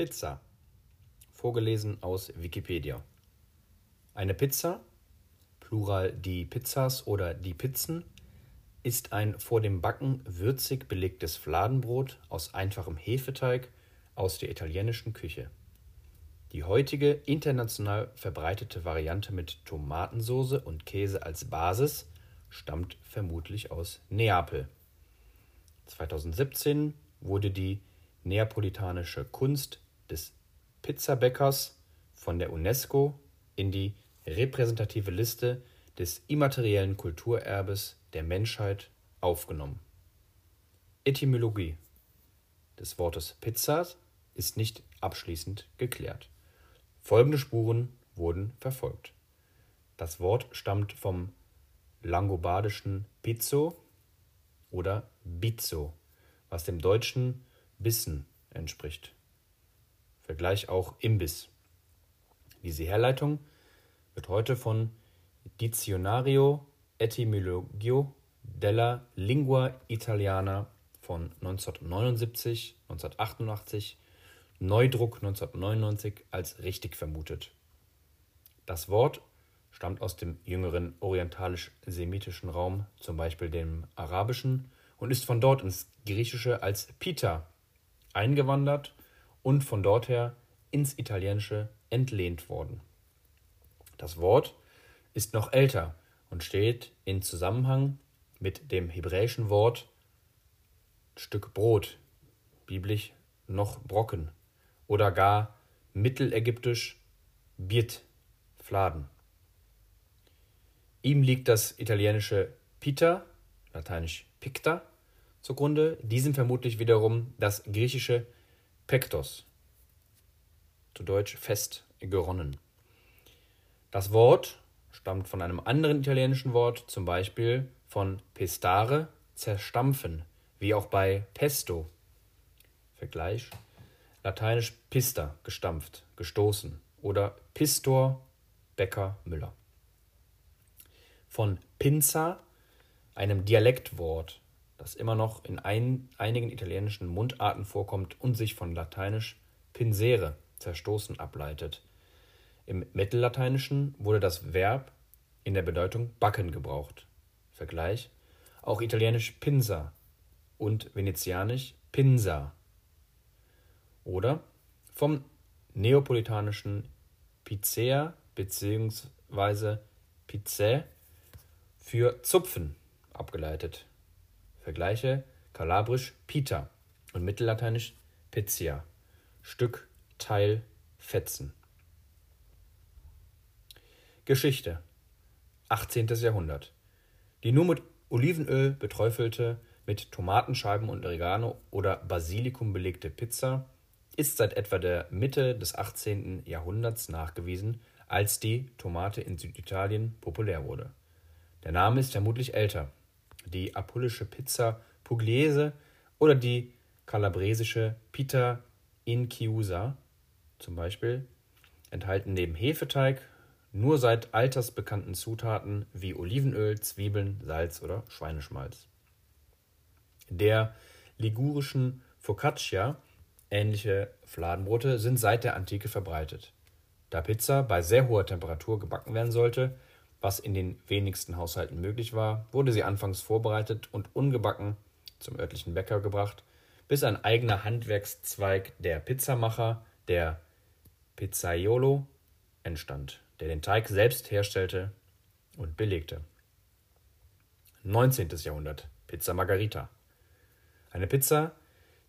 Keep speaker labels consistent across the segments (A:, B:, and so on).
A: Pizza. Vorgelesen aus Wikipedia. Eine Pizza, Plural die Pizzas oder die Pizzen, ist ein vor dem Backen würzig belegtes Fladenbrot aus einfachem Hefeteig aus der italienischen Küche. Die heutige international verbreitete Variante mit Tomatensoße und Käse als Basis stammt vermutlich aus Neapel. 2017 wurde die neapolitanische Kunst des Pizzabäckers von der UNESCO in die repräsentative Liste des immateriellen Kulturerbes der Menschheit aufgenommen. Etymologie des Wortes Pizza ist nicht abschließend geklärt. Folgende Spuren wurden verfolgt. Das Wort stammt vom langobardischen pizzo oder bizzo, was dem deutschen Bissen entspricht. Vergleich auch Imbiss. Diese Herleitung wird heute von Dizionario Etymologio della Lingua Italiana von 1979, 1988, Neudruck 1999 als richtig vermutet. Das Wort stammt aus dem jüngeren orientalisch-semitischen Raum, zum Beispiel dem Arabischen, und ist von dort ins Griechische als Pita eingewandert und von dort her ins Italienische entlehnt worden. Das Wort ist noch älter und steht in Zusammenhang mit dem hebräischen Wort Stück Brot, biblisch noch Brocken oder gar mittelägyptisch Biet, Fladen. Ihm liegt das italienische Pita, lateinisch Picta, zugrunde, diesem vermutlich wiederum das griechische Pektos, zu Deutsch fest geronnen. Das Wort stammt von einem anderen italienischen Wort, zum Beispiel von pestare, zerstampfen, wie auch bei pesto. Vergleich. Lateinisch pista, gestampft, gestoßen. Oder pistor, Bäcker, Müller. Von Pinza, einem Dialektwort, das immer noch in ein, einigen italienischen Mundarten vorkommt und sich von lateinisch pinsere, zerstoßen, ableitet. Im Mittellateinischen wurde das Verb in der Bedeutung backen gebraucht. Vergleich auch italienisch pinsa und venezianisch pinsa. Oder vom neapolitanischen pizzea bzw. pizzae für Zupfen abgeleitet. Vergleiche kalabrisch Pita und mittellateinisch Pizia. Stück, Teil, Fetzen. Geschichte 18. Jahrhundert. Die nur mit Olivenöl beträufelte, mit Tomatenscheiben und Oregano oder Basilikum belegte Pizza ist seit etwa der Mitte des 18. Jahrhunderts nachgewiesen, als die Tomate in Süditalien populär wurde. Der Name ist vermutlich älter. Die apullische Pizza Pugliese oder die kalabresische Pita in Chiusa zum Beispiel enthalten neben Hefeteig nur seit alters bekannten Zutaten wie Olivenöl, Zwiebeln, Salz oder Schweineschmalz. Der ligurischen Focaccia ähnliche Fladenbrote sind seit der Antike verbreitet. Da Pizza bei sehr hoher Temperatur gebacken werden sollte, was in den wenigsten Haushalten möglich war, wurde sie anfangs vorbereitet und ungebacken zum örtlichen Bäcker gebracht, bis ein eigener Handwerkszweig der Pizzamacher, der Pizzaiolo, entstand, der den Teig selbst herstellte und belegte. 19. Jahrhundert Pizza Margarita. Eine Pizza,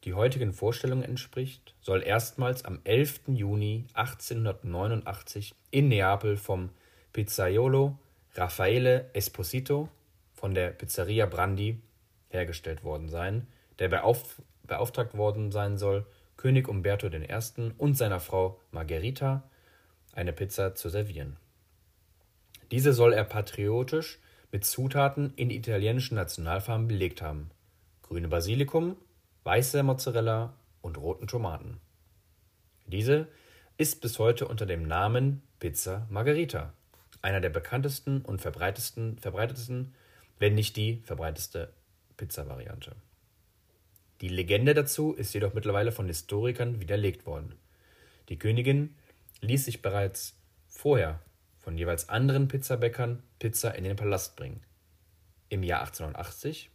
A: die heutigen Vorstellungen entspricht, soll erstmals am 11. Juni 1889 in Neapel vom Pizzaiolo Raffaele Esposito von der Pizzeria Brandi hergestellt worden sein, der beauf beauftragt worden sein soll, König Umberto I. und seiner Frau Margherita eine Pizza zu servieren. Diese soll er patriotisch mit Zutaten in italienischen Nationalfarben belegt haben: grüne Basilikum, weiße Mozzarella und roten Tomaten. Diese ist bis heute unter dem Namen Pizza Margherita einer der bekanntesten und verbreitetsten, verbreitetsten, wenn nicht die verbreitetste Pizza-Variante. Die Legende dazu ist jedoch mittlerweile von Historikern widerlegt worden. Die Königin ließ sich bereits vorher von jeweils anderen Pizzabäckern Pizza in den Palast bringen. Im Jahr 1880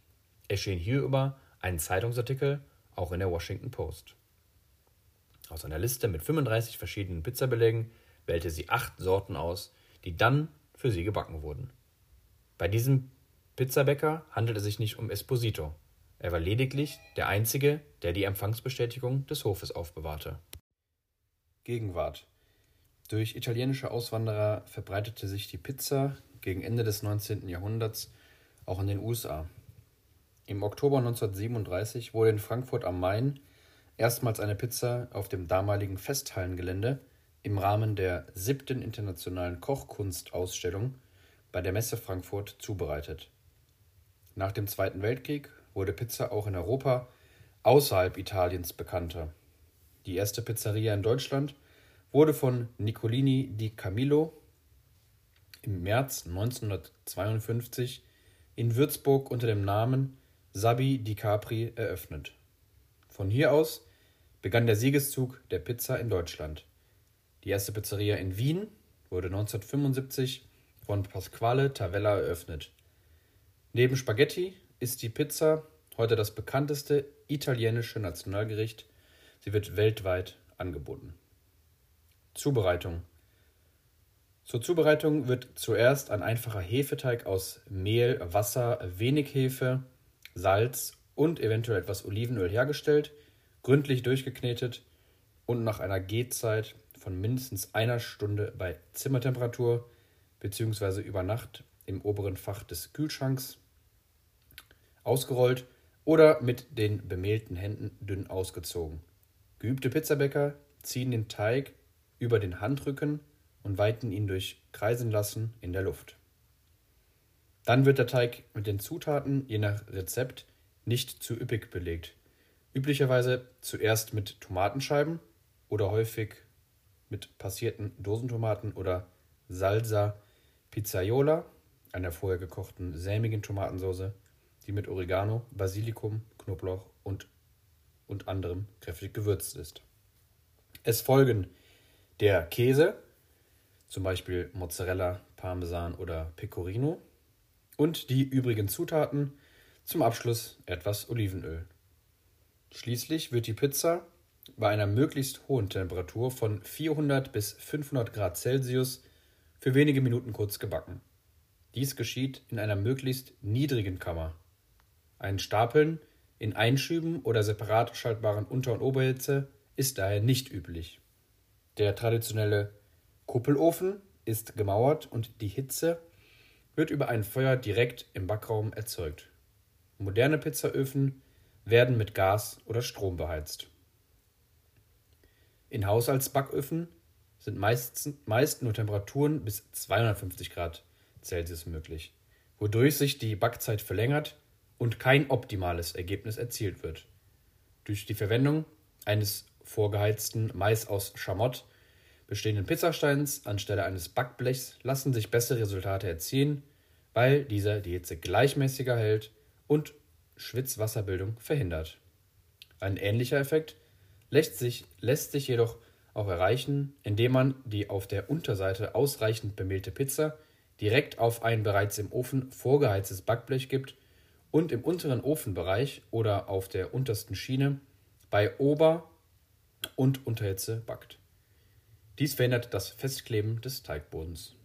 A: erschien hierüber ein Zeitungsartikel auch in der Washington Post. Aus einer Liste mit 35 verschiedenen Pizzabelägen wählte sie acht Sorten aus, die dann für sie gebacken wurden. Bei diesem Pizzabäcker handelte es sich nicht um Esposito. Er war lediglich der Einzige, der die Empfangsbestätigung des Hofes aufbewahrte. Gegenwart Durch italienische Auswanderer verbreitete sich die Pizza gegen Ende des 19. Jahrhunderts auch in den USA. Im Oktober 1937 wurde in Frankfurt am Main erstmals eine Pizza auf dem damaligen Festhallengelände im Rahmen der siebten Internationalen Kochkunstausstellung bei der Messe Frankfurt zubereitet. Nach dem Zweiten Weltkrieg wurde Pizza auch in Europa außerhalb Italiens bekannter. Die erste Pizzeria in Deutschland wurde von Nicolini di Camillo im März 1952 in Würzburg unter dem Namen Sabi di Capri eröffnet. Von hier aus begann der Siegeszug der Pizza in Deutschland. Die erste Pizzeria in Wien wurde 1975 von Pasquale Tavella eröffnet. Neben Spaghetti ist die Pizza heute das bekannteste italienische Nationalgericht. Sie wird weltweit angeboten. Zubereitung. Zur Zubereitung wird zuerst ein einfacher Hefeteig aus Mehl, Wasser, wenig Hefe, Salz und eventuell etwas Olivenöl hergestellt, gründlich durchgeknetet und nach einer Gehzeit von mindestens einer Stunde bei Zimmertemperatur bzw. über Nacht im oberen Fach des Kühlschranks ausgerollt oder mit den bemehlten Händen dünn ausgezogen. Geübte Pizzabäcker ziehen den Teig über den Handrücken und weiten ihn durch Kreisen lassen in der Luft. Dann wird der Teig mit den Zutaten je nach Rezept nicht zu üppig belegt. Üblicherweise zuerst mit Tomatenscheiben oder häufig mit passierten Dosentomaten oder Salsa Pizzaiola, einer vorher gekochten sämigen Tomatensauce, die mit Oregano, Basilikum, Knoblauch und, und anderem kräftig gewürzt ist. Es folgen der Käse, zum Beispiel Mozzarella, Parmesan oder Pecorino, und die übrigen Zutaten, zum Abschluss etwas Olivenöl. Schließlich wird die Pizza bei einer möglichst hohen Temperatur von 400 bis 500 Grad Celsius für wenige Minuten kurz gebacken. Dies geschieht in einer möglichst niedrigen Kammer. Ein Stapeln in Einschüben oder separat schaltbaren Unter- und Oberhitze ist daher nicht üblich. Der traditionelle Kuppelofen ist gemauert und die Hitze wird über ein Feuer direkt im Backraum erzeugt. Moderne Pizzaöfen werden mit Gas oder Strom beheizt. In Haushaltsbacköfen sind meist, meist nur Temperaturen bis 250 Grad Celsius möglich, wodurch sich die Backzeit verlängert und kein optimales Ergebnis erzielt wird. Durch die Verwendung eines vorgeheizten Mais aus Schamott bestehenden Pizzasteins anstelle eines Backblechs lassen sich bessere Resultate erzielen, weil dieser die Hitze gleichmäßiger hält und Schwitzwasserbildung verhindert. Ein ähnlicher Effekt lässt sich, lässt sich jedoch auch erreichen, indem man die auf der Unterseite ausreichend bemehlte Pizza direkt auf ein bereits im Ofen vorgeheiztes Backblech gibt und im unteren Ofenbereich oder auf der untersten Schiene bei Ober- und Unterhitze backt. Dies verhindert das Festkleben des Teigbodens.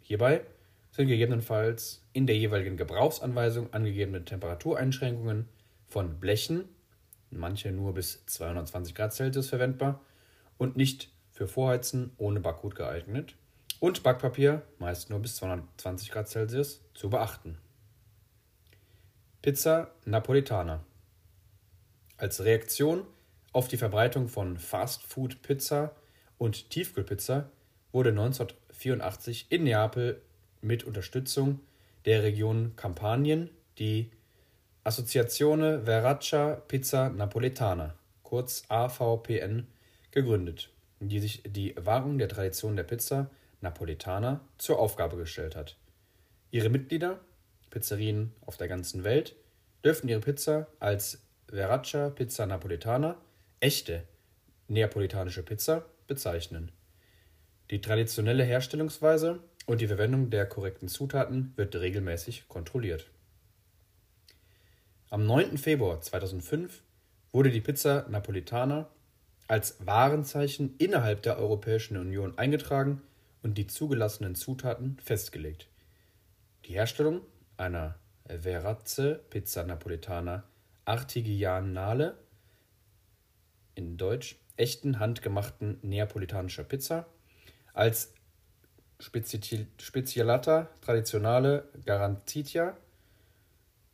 A: Hierbei sind gegebenenfalls in der jeweiligen Gebrauchsanweisung angegebene Temperatureinschränkungen von Blechen, manche nur bis 220 Grad Celsius verwendbar und nicht für Vorheizen ohne Backgut geeignet, und Backpapier, meist nur bis 220 Grad Celsius, zu beachten. Pizza Napolitana. Als Reaktion auf die Verbreitung von Fast-Food-Pizza und Tiefkühlpizza wurde 1984 in Neapel mit Unterstützung der Region Kampanien die Associazione Veraccia Pizza Napoletana, kurz AVPN, gegründet, die sich die Wahrung der Tradition der Pizza Napoletana zur Aufgabe gestellt hat. Ihre Mitglieder, Pizzerien auf der ganzen Welt, dürfen ihre Pizza als Veraccia Pizza Napoletana, echte neapolitanische Pizza, bezeichnen. Die traditionelle Herstellungsweise und die Verwendung der korrekten Zutaten wird regelmäßig kontrolliert. Am 9. Februar 2005 wurde die Pizza Napolitana als Warenzeichen innerhalb der Europäischen Union eingetragen und die zugelassenen Zutaten festgelegt. Die Herstellung einer Verazze Pizza Napolitana Artigianale in Deutsch echten handgemachten neapolitanischer Pizza als Spezialata Traditionale Garantita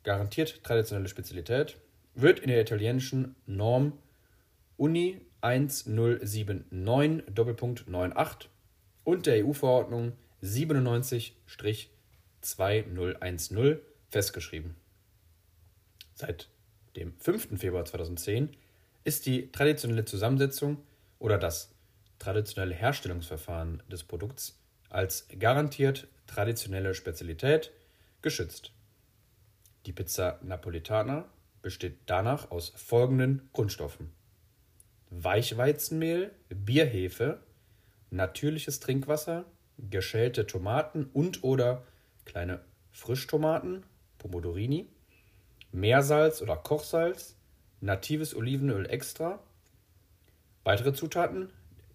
A: garantiert traditionelle Spezialität wird in der italienischen Norm Uni 1079-98 und der EU-Verordnung 97-2010 festgeschrieben. Seit dem 5. Februar 2010 ist die traditionelle Zusammensetzung oder das traditionelle Herstellungsverfahren des Produkts als garantiert traditionelle Spezialität geschützt. Die Pizza Napolitana besteht danach aus folgenden Grundstoffen: Weichweizenmehl, Bierhefe, natürliches Trinkwasser, geschälte Tomaten und/oder kleine Frischtomaten, Pomodorini, Meersalz oder Kochsalz, natives Olivenöl extra. Weitere Zutaten,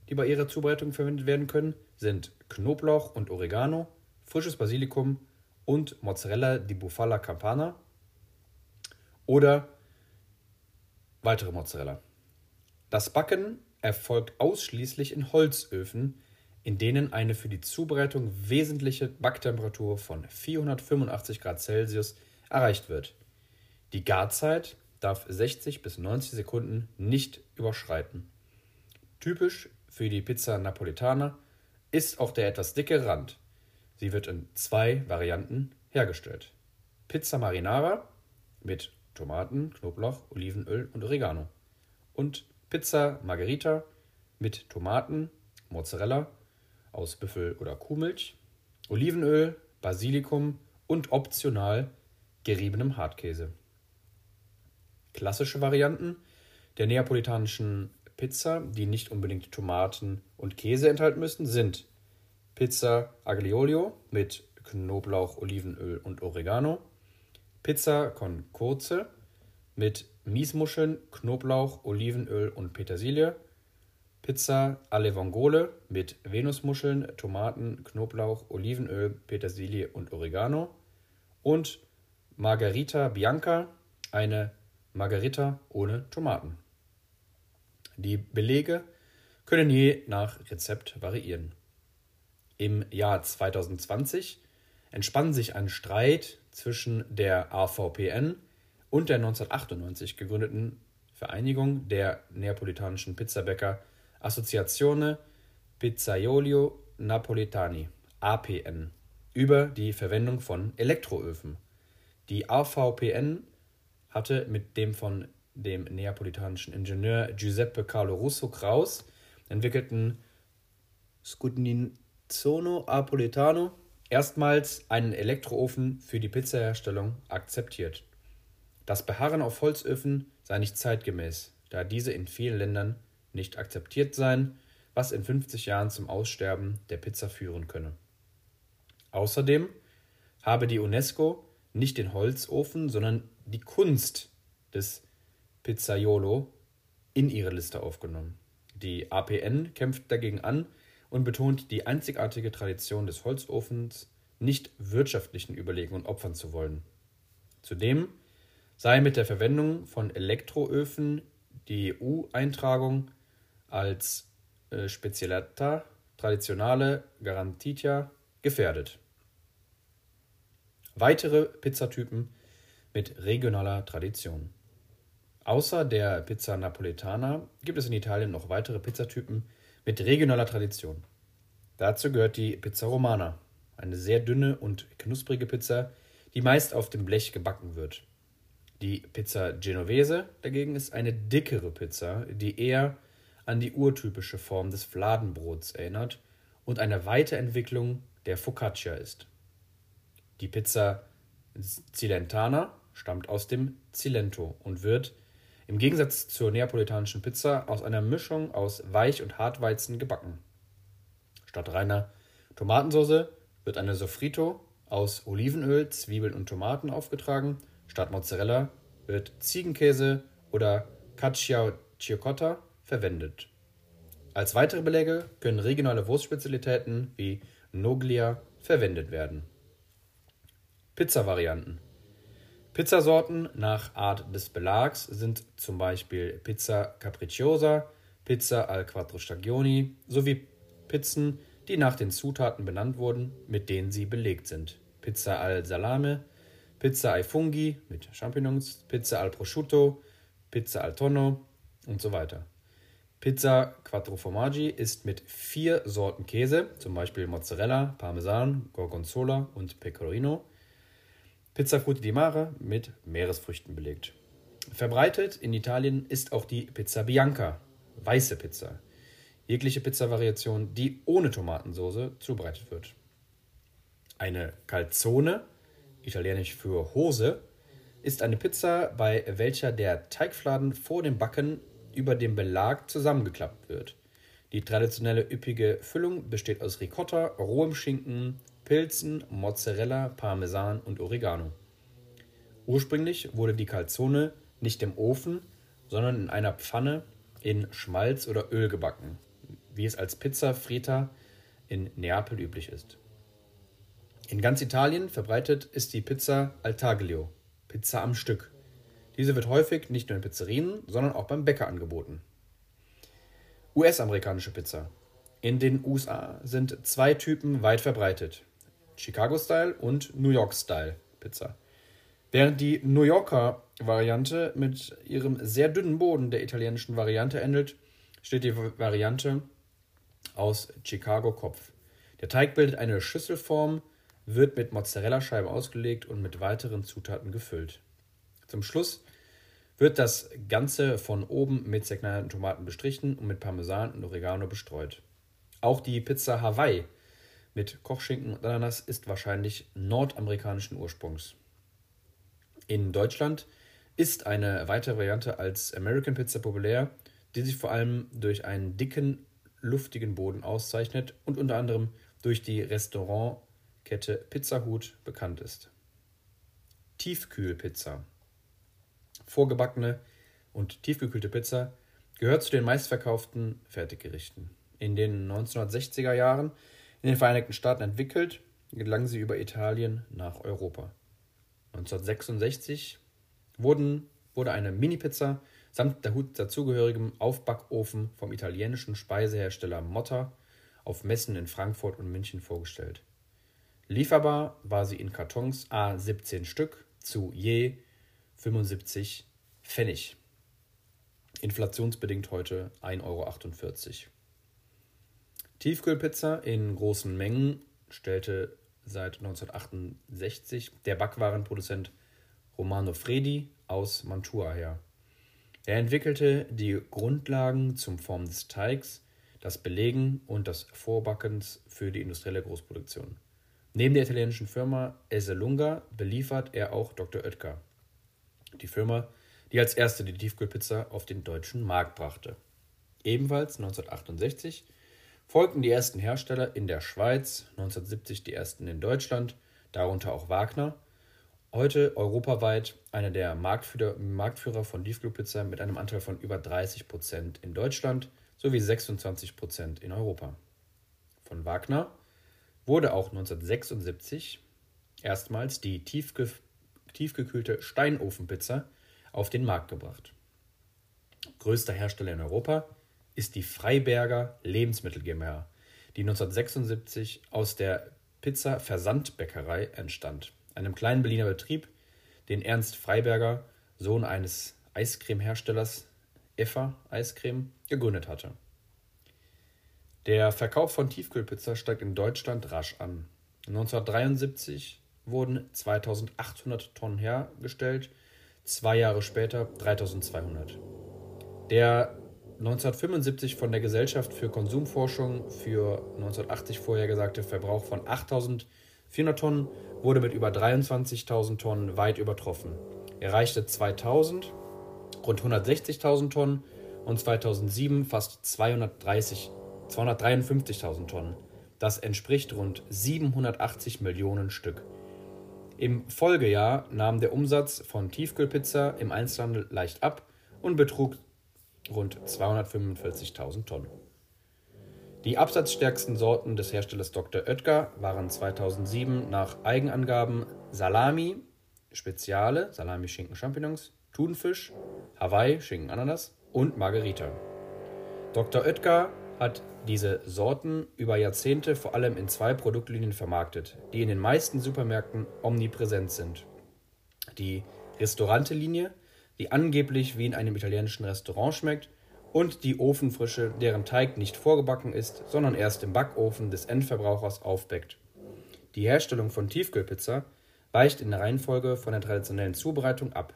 A: die bei ihrer Zubereitung verwendet werden können, sind Knoblauch und Oregano, frisches Basilikum und Mozzarella di Bufala Campana oder weitere Mozzarella. Das Backen erfolgt ausschließlich in Holzöfen, in denen eine für die Zubereitung wesentliche Backtemperatur von 485 Grad Celsius erreicht wird. Die Garzeit darf 60 bis 90 Sekunden nicht überschreiten. Typisch für die Pizza Napolitana ist auch der etwas dicke Rand. Sie wird in zwei Varianten hergestellt. Pizza Marinara mit Tomaten, Knoblauch, Olivenöl und Oregano. Und Pizza Margherita mit Tomaten, Mozzarella aus Büffel- oder Kuhmilch, Olivenöl, Basilikum und optional geriebenem Hartkäse. Klassische Varianten der neapolitanischen Pizza, die nicht unbedingt Tomaten und Käse enthalten müssen, sind Pizza Aglio mit Knoblauch, Olivenöl und Oregano, Pizza con Kurze mit Miesmuscheln, Knoblauch, Olivenöl und Petersilie, Pizza alle Vongole mit Venusmuscheln, Tomaten, Knoblauch, Olivenöl, Petersilie und Oregano und Margarita Bianca, eine Margarita ohne Tomaten. Die Belege können je nach Rezept variieren. Im Jahr 2020 entspann sich ein Streit zwischen der AVPN und der 1998 gegründeten Vereinigung der neapolitanischen Pizzabäcker Associazione Pizzaiolio Napolitani APN über die Verwendung von Elektroöfen. Die AVPN hatte mit dem von dem neapolitanischen Ingenieur Giuseppe Carlo Russo Kraus entwickelten Scudinzono Apolitano erstmals einen Elektroofen für die Pizzaherstellung akzeptiert. Das Beharren auf Holzöfen sei nicht zeitgemäß, da diese in vielen Ländern nicht akzeptiert seien, was in 50 Jahren zum Aussterben der Pizza führen könne. Außerdem habe die UNESCO nicht den Holzofen, sondern die Kunst des Pizzaiolo in ihre Liste aufgenommen. Die APN kämpft dagegen an und betont die einzigartige Tradition des Holzofens, nicht wirtschaftlichen Überlegungen opfern zu wollen. Zudem sei mit der Verwendung von Elektroöfen die EU-Eintragung als äh, Spezialata Traditionale Garantita gefährdet. Weitere Pizzatypen mit regionaler Tradition. Außer der Pizza Napoletana gibt es in Italien noch weitere Pizzatypen mit regionaler Tradition. Dazu gehört die Pizza Romana, eine sehr dünne und knusprige Pizza, die meist auf dem Blech gebacken wird. Die Pizza Genovese dagegen ist eine dickere Pizza, die eher an die urtypische Form des Fladenbrots erinnert und eine Weiterentwicklung der Focaccia ist. Die Pizza Cilentana stammt aus dem Cilento und wird im Gegensatz zur neapolitanischen Pizza aus einer Mischung aus Weich- und Hartweizen gebacken. Statt reiner Tomatensauce wird eine Sofrito aus Olivenöl, Zwiebeln und Tomaten aufgetragen. Statt Mozzarella wird Ziegenkäse oder Cacio Cicotta verwendet. Als weitere Beläge können regionale Wurstspezialitäten wie Noglia verwendet werden. Pizza-Varianten Pizzasorten nach Art des Belags sind zum Beispiel Pizza Capricciosa, Pizza al Quattro Stagioni sowie Pizzen, die nach den Zutaten benannt wurden, mit denen sie belegt sind. Pizza al Salame, Pizza ai Funghi mit Champignons, Pizza al Prosciutto, Pizza al Tonno und so weiter. Pizza Quattro Formaggi ist mit vier Sorten Käse, zum Beispiel Mozzarella, Parmesan, Gorgonzola und Pecorino, Pizza Frutti di Mare mit Meeresfrüchten belegt. Verbreitet in Italien ist auch die Pizza Bianca, weiße Pizza. Jegliche Pizza-Variation, die ohne Tomatensauce zubereitet wird. Eine Calzone, italienisch für Hose, ist eine Pizza, bei welcher der Teigfladen vor dem Backen über dem Belag zusammengeklappt wird. Die traditionelle üppige Füllung besteht aus Ricotta, rohem Schinken, Pilzen, Mozzarella, Parmesan und Oregano. Ursprünglich wurde die Calzone nicht im Ofen, sondern in einer Pfanne in Schmalz oder Öl gebacken, wie es als Pizza Frita in Neapel üblich ist. In ganz Italien verbreitet ist die Pizza al taglio, Pizza am Stück. Diese wird häufig nicht nur in Pizzerien, sondern auch beim Bäcker angeboten. US-amerikanische Pizza. In den USA sind zwei Typen weit verbreitet. Chicago-Style und New York-Style Pizza. Während die New Yorker Variante mit ihrem sehr dünnen Boden der italienischen Variante ähnelt, steht die Variante aus Chicago-Kopf. Der Teig bildet eine Schüsselform, wird mit Mozzarella-Scheiben ausgelegt und mit weiteren Zutaten gefüllt. Zum Schluss wird das Ganze von oben mit zerknallten Tomaten bestrichen und mit Parmesan und Oregano bestreut. Auch die Pizza Hawaii mit Kochschinken und Ananas ist wahrscheinlich nordamerikanischen Ursprungs. In Deutschland ist eine weitere Variante als American Pizza populär, die sich vor allem durch einen dicken, luftigen Boden auszeichnet und unter anderem durch die Restaurantkette Pizza Hut bekannt ist. Tiefkühlpizza vorgebackene und tiefgekühlte Pizza gehört zu den meistverkauften Fertiggerichten. In den 1960er Jahren in den Vereinigten Staaten entwickelt, gelang sie über Italien nach Europa. 1966 wurden, wurde eine Mini-Pizza samt dazugehörigem Aufbackofen vom italienischen Speisehersteller Motta auf Messen in Frankfurt und München vorgestellt. Lieferbar war sie in Kartons A 17 Stück zu je 75 Pfennig. Inflationsbedingt heute 1,48 Euro. Tiefkühlpizza in großen Mengen stellte seit 1968 der Backwarenproduzent Romano Fredi aus Mantua her. Er entwickelte die Grundlagen zum Formen des Teigs, das Belegen und das Vorbackens für die industrielle Großproduktion. Neben der italienischen Firma Esselunga beliefert er auch Dr. Oetker. Die Firma, die als erste die Tiefkühlpizza auf den deutschen Markt brachte. Ebenfalls 1968 folgten die ersten Hersteller in der Schweiz, 1970 die ersten in Deutschland, darunter auch Wagner. Heute europaweit einer der Marktführer, Marktführer von Tiefkühlpizza mit einem Anteil von über 30 Prozent in Deutschland sowie 26 Prozent in Europa. Von Wagner wurde auch 1976 erstmals die tiefge tiefgekühlte Steinofenpizza auf den Markt gebracht. Größter Hersteller in Europa ist die Freiberger Lebensmittel GmbH, die 1976 aus der Pizza Versandbäckerei entstand, einem kleinen Berliner Betrieb, den Ernst Freiberger, Sohn eines Eiscremeherstellers Effa Eiscreme, gegründet hatte. Der Verkauf von Tiefkühlpizza steigt in Deutschland rasch an. 1973 wurden 2800 Tonnen hergestellt, zwei Jahre später 3200. Der 1975 von der Gesellschaft für Konsumforschung für 1980 vorhergesagte Verbrauch von 8400 Tonnen wurde mit über 23.000 Tonnen weit übertroffen. Er reichte 2000 rund 160.000 Tonnen und 2007 fast 230, 253.000 Tonnen. Das entspricht rund 780 Millionen Stück. Im Folgejahr nahm der Umsatz von Tiefkühlpizza im Einzelhandel leicht ab und betrug rund 245.000 Tonnen. Die absatzstärksten Sorten des Herstellers Dr. Oetker waren 2007 nach Eigenangaben Salami, Speziale, Salami, Schinken, Champignons, Thunfisch, Hawaii, Schinken, Ananas und Margarita. Dr. Oetker hat diese Sorten über Jahrzehnte vor allem in zwei Produktlinien vermarktet, die in den meisten Supermärkten omnipräsent sind. Die Restaurante-Linie, die angeblich wie in einem italienischen Restaurant schmeckt, und die Ofenfrische, deren Teig nicht vorgebacken ist, sondern erst im Backofen des Endverbrauchers aufbeckt. Die Herstellung von Tiefkühlpizza weicht in der Reihenfolge von der traditionellen Zubereitung ab.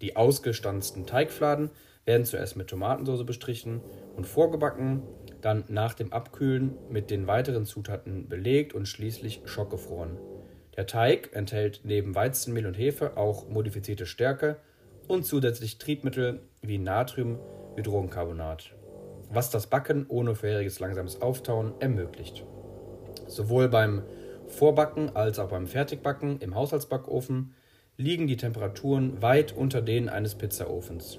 A: Die ausgestanzten Teigfladen werden zuerst mit Tomatensauce bestrichen und vorgebacken, dann nach dem Abkühlen mit den weiteren Zutaten belegt und schließlich schockgefroren. Der Teig enthält neben Weizenmehl und Hefe auch modifizierte Stärke und zusätzlich Triebmittel wie Natriumhydrogencarbonat, was das Backen ohne vorheriges langsames Auftauen ermöglicht. Sowohl beim Vorbacken als auch beim Fertigbacken im Haushaltsbackofen liegen die Temperaturen weit unter denen eines Pizzaofens.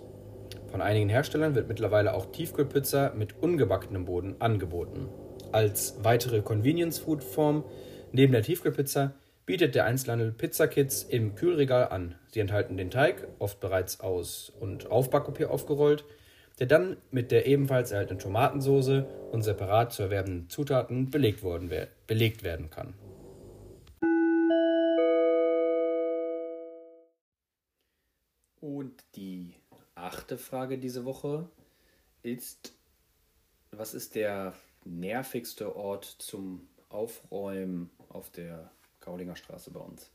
A: Von einigen Herstellern wird mittlerweile auch Tiefkühlpizza mit ungebackenem Boden angeboten. Als weitere Convenience-Food-Form neben der Tiefkühlpizza bietet der Einzelhandel Pizzakits im Kühlregal an. Sie enthalten den Teig, oft bereits aus und auf Backpapier aufgerollt, der dann mit der ebenfalls erhaltenen Tomatensauce und separat zu erwerbenden Zutaten belegt, worden, belegt werden kann. Und die achte Frage diese Woche ist, was ist der nervigste Ort zum Aufräumen auf der Gaulinger Straße bei uns?